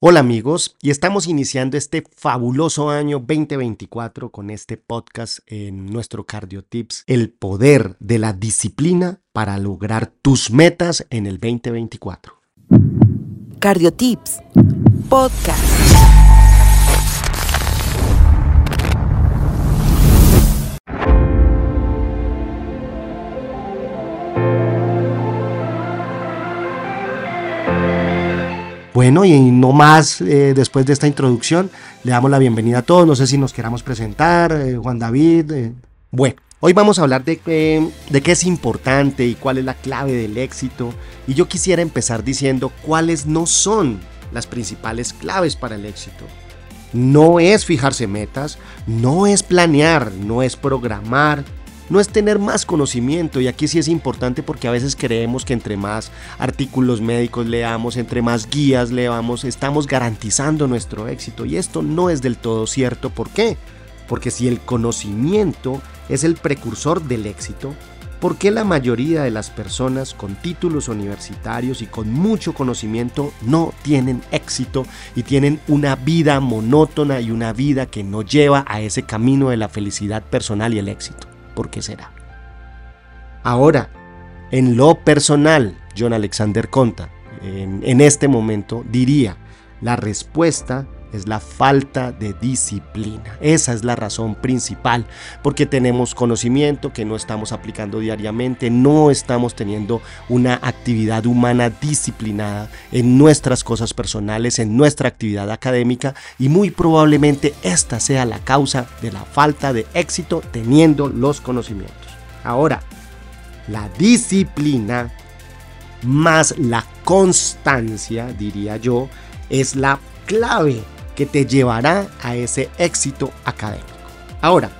Hola amigos, y estamos iniciando este fabuloso año 2024 con este podcast en nuestro Cardio Tips, el poder de la disciplina para lograr tus metas en el 2024. Cardio Tips, podcast. Bueno, y no más eh, después de esta introducción, le damos la bienvenida a todos. No sé si nos queramos presentar, eh, Juan David. eh. Bueno, hoy vamos a hablar de, de qué es importante y cuál es la clave del éxito. Y yo quisiera empezar diciendo cuáles no son las principales claves para el éxito. No es fijarse metas, no es planear, no es programar, no es tener más conocimiento. Y aquí sí es importante porque a veces creemos que entre más artículos médicos leamos, entre más guías leamos, estamos garantizando nuestro éxito. Y esto no es del todo cierto. ¿Por qué? Porque si el conocimiento es el precursor del éxito, ¿por qué la mayoría de las personas con títulos universitarios y con mucho conocimiento no tienen éxito y tienen una vida monótona y una vida que no lleva a ese camino de la felicidad personal y el éxito? ¿Por qué será? Ahora, en lo personal, John Alexander Conta, en, en este momento diría, la respuesta es la falta de disciplina. Esa es la razón principal, porque tenemos conocimiento que no estamos aplicando diariamente, no estamos teniendo una actividad humana disciplinada en nuestras cosas personales, en nuestra actividad académica y muy probablemente esta sea la causa de la falta de éxito teniendo los conocimientos. Ahora, la disciplina más la constancia, diría yo, es la clave que te llevará a ese éxito académico. Ahora,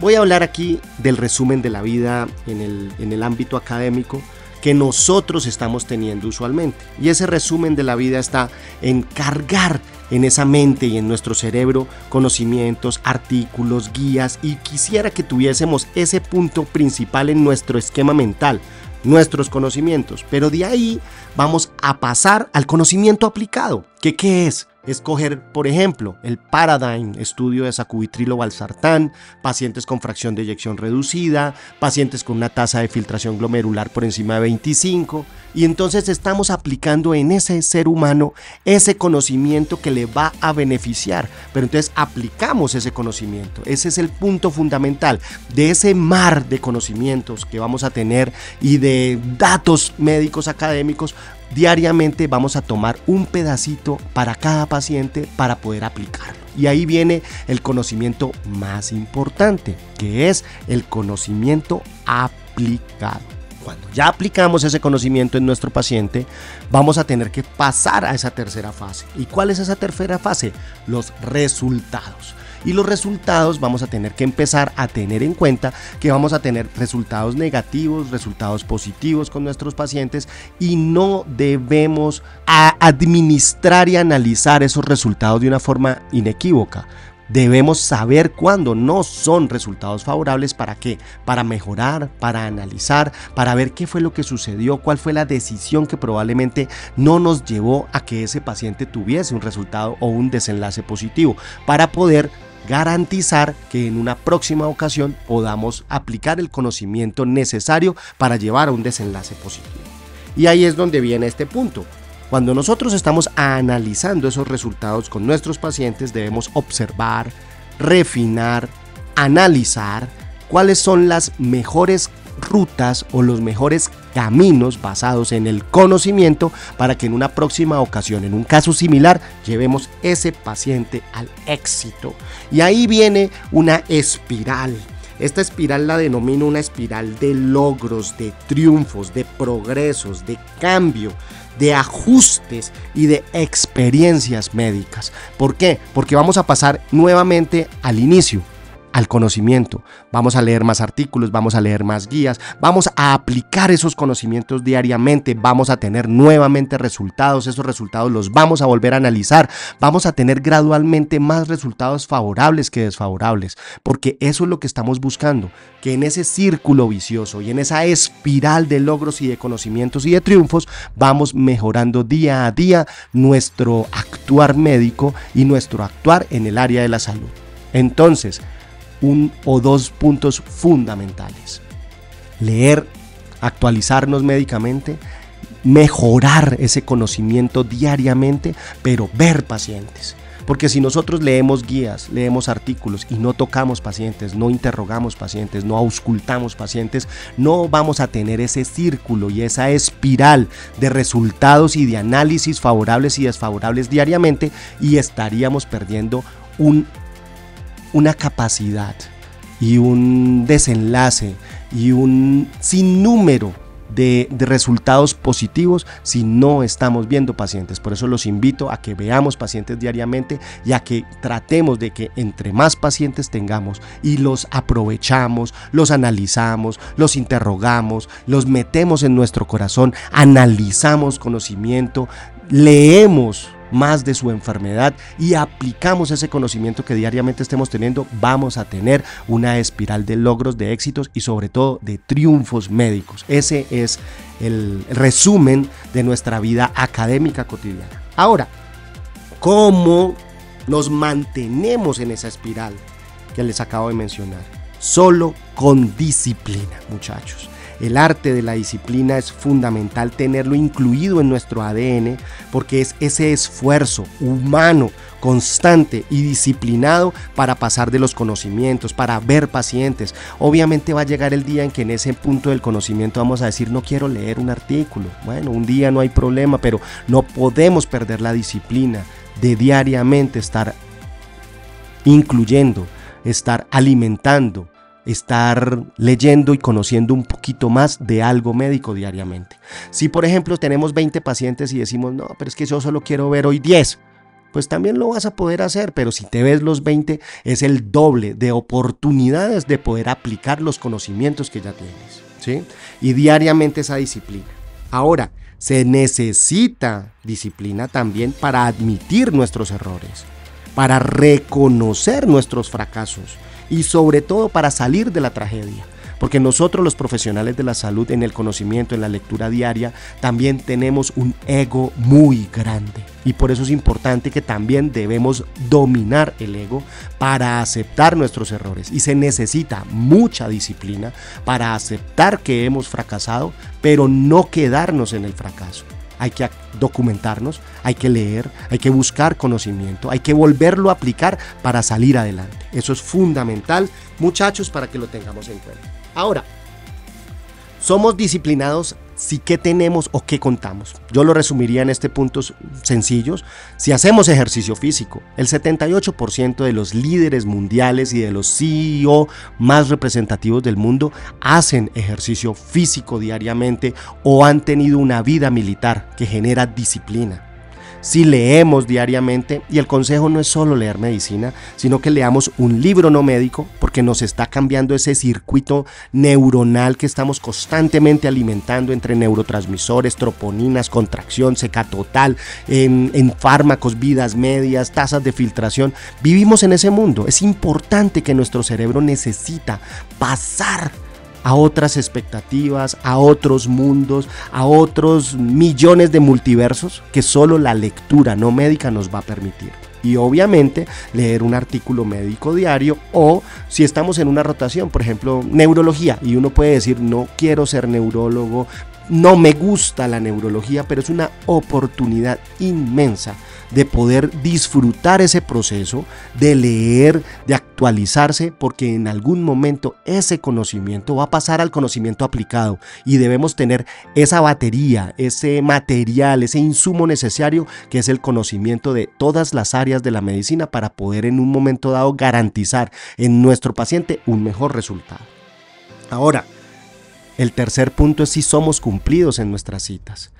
voy a hablar aquí del resumen de la vida en el, en el ámbito académico que nosotros estamos teniendo usualmente. Y ese resumen de la vida está en cargar en esa mente y en nuestro cerebro conocimientos, artículos, guías y quisiera que tuviésemos ese punto principal en nuestro esquema mental, nuestros conocimientos, pero de ahí vamos a pasar al conocimiento aplicado. ¿Qué, qué es? Escoger, por ejemplo, el Paradigm, estudio de sacubitrilo valsartán, pacientes con fracción de eyección reducida, pacientes con una tasa de filtración glomerular por encima de 25, y entonces estamos aplicando en ese ser humano ese conocimiento que le va a beneficiar, pero entonces aplicamos ese conocimiento. Ese es el punto fundamental de ese mar de conocimientos que vamos a tener y de datos médicos académicos diariamente vamos a tomar un pedacito para cada paciente para poder aplicarlo. Y ahí viene el conocimiento más importante, que es el conocimiento aplicado. Cuando ya aplicamos ese conocimiento en nuestro paciente, vamos a tener que pasar a esa tercera fase. ¿Y cuál es esa tercera fase? Los resultados. Y los resultados vamos a tener que empezar a tener en cuenta que vamos a tener resultados negativos, resultados positivos con nuestros pacientes y no debemos administrar y analizar esos resultados de una forma inequívoca. Debemos saber cuándo no son resultados favorables para qué, para mejorar, para analizar, para ver qué fue lo que sucedió, cuál fue la decisión que probablemente no nos llevó a que ese paciente tuviese un resultado o un desenlace positivo, para poder garantizar que en una próxima ocasión podamos aplicar el conocimiento necesario para llevar a un desenlace positivo. Y ahí es donde viene este punto. Cuando nosotros estamos analizando esos resultados con nuestros pacientes, debemos observar, refinar, analizar cuáles son las mejores rutas o los mejores caminos basados en el conocimiento para que en una próxima ocasión, en un caso similar, llevemos ese paciente al éxito. Y ahí viene una espiral. Esta espiral la denomino una espiral de logros, de triunfos, de progresos, de cambio, de ajustes y de experiencias médicas. ¿Por qué? Porque vamos a pasar nuevamente al inicio, al conocimiento. Vamos a leer más artículos, vamos a leer más guías, vamos a aplicar esos conocimientos diariamente, vamos a tener nuevamente resultados, esos resultados los vamos a volver a analizar, vamos a tener gradualmente más resultados favorables que desfavorables, porque eso es lo que estamos buscando, que en ese círculo vicioso y en esa espiral de logros y de conocimientos y de triunfos vamos mejorando día a día nuestro actuar médico y nuestro actuar en el área de la salud. Entonces, un o dos puntos fundamentales. Leer, actualizarnos médicamente, mejorar ese conocimiento diariamente, pero ver pacientes. Porque si nosotros leemos guías, leemos artículos y no tocamos pacientes, no interrogamos pacientes, no auscultamos pacientes, no vamos a tener ese círculo y esa espiral de resultados y de análisis favorables y desfavorables diariamente y estaríamos perdiendo un una capacidad y un desenlace y un sinnúmero de, de, resultados positivos si no estamos viendo pacientes. Por eso los invito a que veamos pacientes diariamente y a que tratemos de que entre más pacientes tengamos y los aprovechamos, los analizamos, los interrogamos, los metemos en nuestro corazón, analizamos conocimiento, leemos más de su enfermedad y aplicamos ese conocimiento que diariamente estemos teniendo, vamos a tener una espiral de logros, de éxitos y sobre todo de triunfos médicos. Ese es el resumen de nuestra vida académica cotidiana. Ahora, ¿cómo nos mantenemos en esa espiral que les acabo de mencionar? Solo con disciplina, muchachos. El arte de la disciplina es fundamental tenerlo incluido en nuestro ADN porque es ese esfuerzo humano, constante y disciplinado para pasar de los conocimientos, para ver pacientes. Obviamente va a llegar el día en que en ese punto del conocimiento vamos a decir no quiero leer un artículo. Bueno, un día no hay problema, pero no podemos perder la disciplina de diariamente estar incluyendo, estar alimentando, estar leyendo y conociendo un poquito más de algo médico diariamente. Si por ejemplo tenemos 20 pacientes y decimos, no, pero es que yo solo quiero ver hoy 10, pues también lo vas a poder hacer, pero si te ves los 20 es el doble de oportunidades de poder aplicar los conocimientos que ya tienes, ¿sí? Y diariamente esa disciplina. Ahora, se necesita disciplina también para admitir nuestros errores, para reconocer nuestros fracasos y sobre todo para salir de la tragedia. Porque nosotros los profesionales de la salud en el conocimiento, en la lectura diaria, también tenemos un ego muy grande. Y por eso es importante que también debemos dominar el ego para aceptar nuestros errores. Y se necesita mucha disciplina para aceptar que hemos fracasado, pero no quedarnos en el fracaso hay que documentarnos, hay que leer, hay que buscar conocimiento, hay que volverlo a aplicar para salir adelante. Eso es fundamental, muchachos, para que lo tengamos en cuenta. Ahora, somos disciplinados si qué tenemos o qué contamos. Yo lo resumiría en este puntos sencillos. Si hacemos ejercicio físico, el 78% de los líderes mundiales y de los CEO más representativos del mundo hacen ejercicio físico diariamente o han tenido una vida militar que genera disciplina si leemos diariamente, y el consejo no es solo leer medicina, sino que leamos un libro no médico, porque nos está cambiando ese circuito neuronal que estamos constantemente alimentando entre neurotransmisores, troponinas, contracción, seca total, en, en fármacos, vidas medias, tasas de filtración. Vivimos en ese mundo. Es importante que nuestro cerebro necesita pasar a otras expectativas, a otros mundos, a otros millones de multiversos que solo la lectura no médica nos va a permitir. Y obviamente leer un artículo médico diario o si estamos en una rotación, por ejemplo, neurología, y uno puede decir, no quiero ser neurólogo, no me gusta la neurología, pero es una oportunidad inmensa de poder disfrutar ese proceso, de leer, de actualizarse, porque en algún momento ese conocimiento va a pasar al conocimiento aplicado y debemos tener esa batería, ese material, ese insumo necesario que es el conocimiento de todas las áreas de la medicina para poder en un momento dado garantizar en nuestro paciente un mejor resultado. Ahora, el tercer punto es si somos cumplidos en nuestras citas.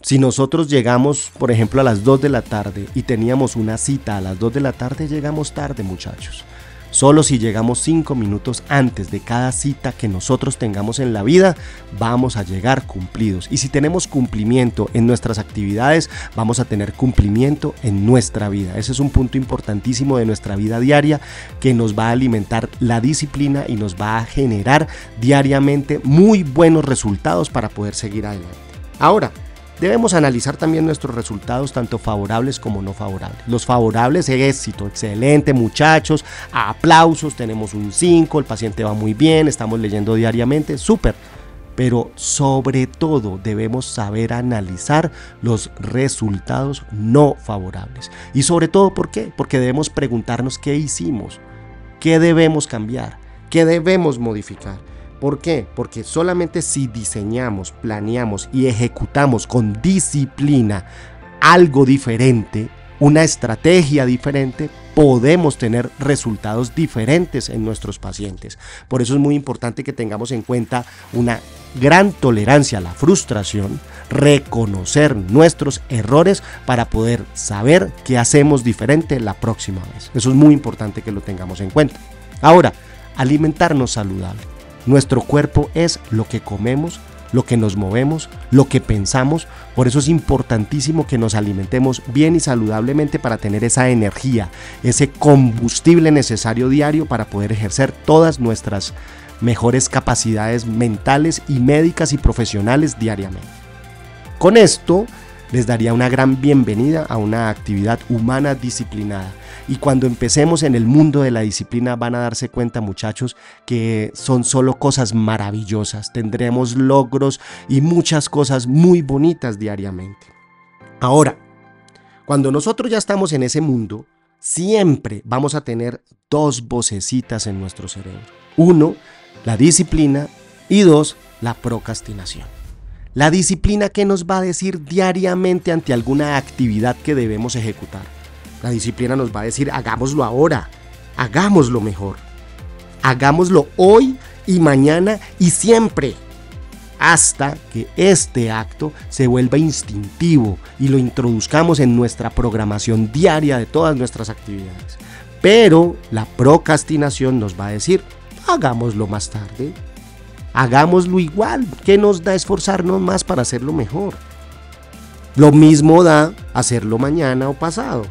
Si nosotros llegamos, por ejemplo, a las 2 de la tarde y teníamos una cita a las 2 de la tarde, llegamos tarde, muchachos. Solo si llegamos cinco minutos antes de cada cita que nosotros tengamos en la vida, vamos a llegar cumplidos. Y si tenemos cumplimiento en nuestras actividades, vamos a tener cumplimiento en nuestra vida. Ese es un punto importantísimo de nuestra vida diaria que nos va a alimentar la disciplina y nos va a generar diariamente muy buenos resultados para poder seguir adelante. Ahora, Debemos analizar también nuestros resultados, tanto favorables como no favorables. Los favorables, éxito, excelente muchachos, aplausos, tenemos un 5, el paciente va muy bien, estamos leyendo diariamente, súper. Pero sobre todo debemos saber analizar los resultados no favorables. Y sobre todo, ¿por qué? Porque debemos preguntarnos qué hicimos, qué debemos cambiar, qué debemos modificar. ¿Por qué? Porque solamente si diseñamos, planeamos y ejecutamos con disciplina algo diferente, una estrategia diferente, podemos tener resultados diferentes en nuestros pacientes. Por eso es muy importante que tengamos en cuenta una gran tolerancia a la frustración, reconocer nuestros errores para poder saber qué hacemos diferente la próxima vez. Eso es muy importante que lo tengamos en cuenta. Ahora, alimentarnos saludable. Nuestro cuerpo es lo que comemos, lo que nos movemos, lo que pensamos. Por eso es importantísimo que nos alimentemos bien y saludablemente para tener esa energía, ese combustible necesario diario para poder ejercer todas nuestras mejores capacidades mentales y médicas y profesionales diariamente. Con esto les daría una gran bienvenida a una actividad humana disciplinada. Y cuando empecemos en el mundo de la disciplina van a darse cuenta muchachos que son solo cosas maravillosas. Tendremos logros y muchas cosas muy bonitas diariamente. Ahora, cuando nosotros ya estamos en ese mundo, siempre vamos a tener dos vocecitas en nuestro cerebro. Uno, la disciplina y dos, la procrastinación. La disciplina que nos va a decir diariamente ante alguna actividad que debemos ejecutar. La disciplina nos va a decir, hagámoslo ahora, hagámoslo mejor. Hagámoslo hoy y mañana y siempre. Hasta que este acto se vuelva instintivo y lo introduzcamos en nuestra programación diaria de todas nuestras actividades. Pero la procrastinación nos va a decir, hagámoslo más tarde, hagámoslo igual. ¿Qué nos da esforzarnos más para hacerlo mejor? Lo mismo da hacerlo mañana o pasado.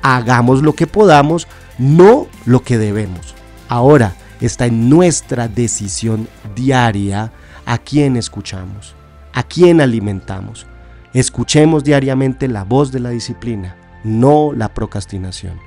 Hagamos lo que podamos, no lo que debemos. Ahora está en nuestra decisión diaria a quién escuchamos, a quién alimentamos. Escuchemos diariamente la voz de la disciplina, no la procrastinación.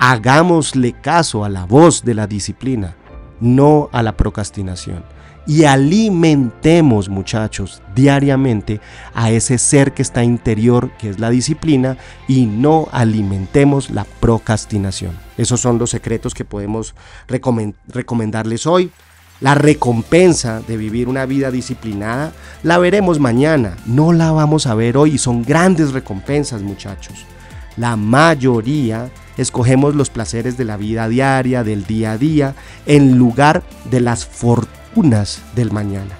Hagámosle caso a la voz de la disciplina, no a la procrastinación. Y alimentemos, muchachos, diariamente a ese ser que está interior, que es la disciplina, y no alimentemos la procrastinación. Esos son los secretos que podemos recomendarles hoy. La recompensa de vivir una vida disciplinada la veremos mañana, no la vamos a ver hoy y son grandes recompensas muchachos. La mayoría escogemos los placeres de la vida diaria, del día a día, en lugar de las fortunas del mañana.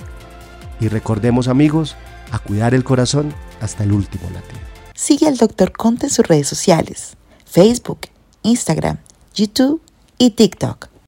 Y recordemos amigos, a cuidar el corazón hasta el último latido. Sigue al Dr. Conte en sus redes sociales, Facebook, Instagram, YouTube y TikTok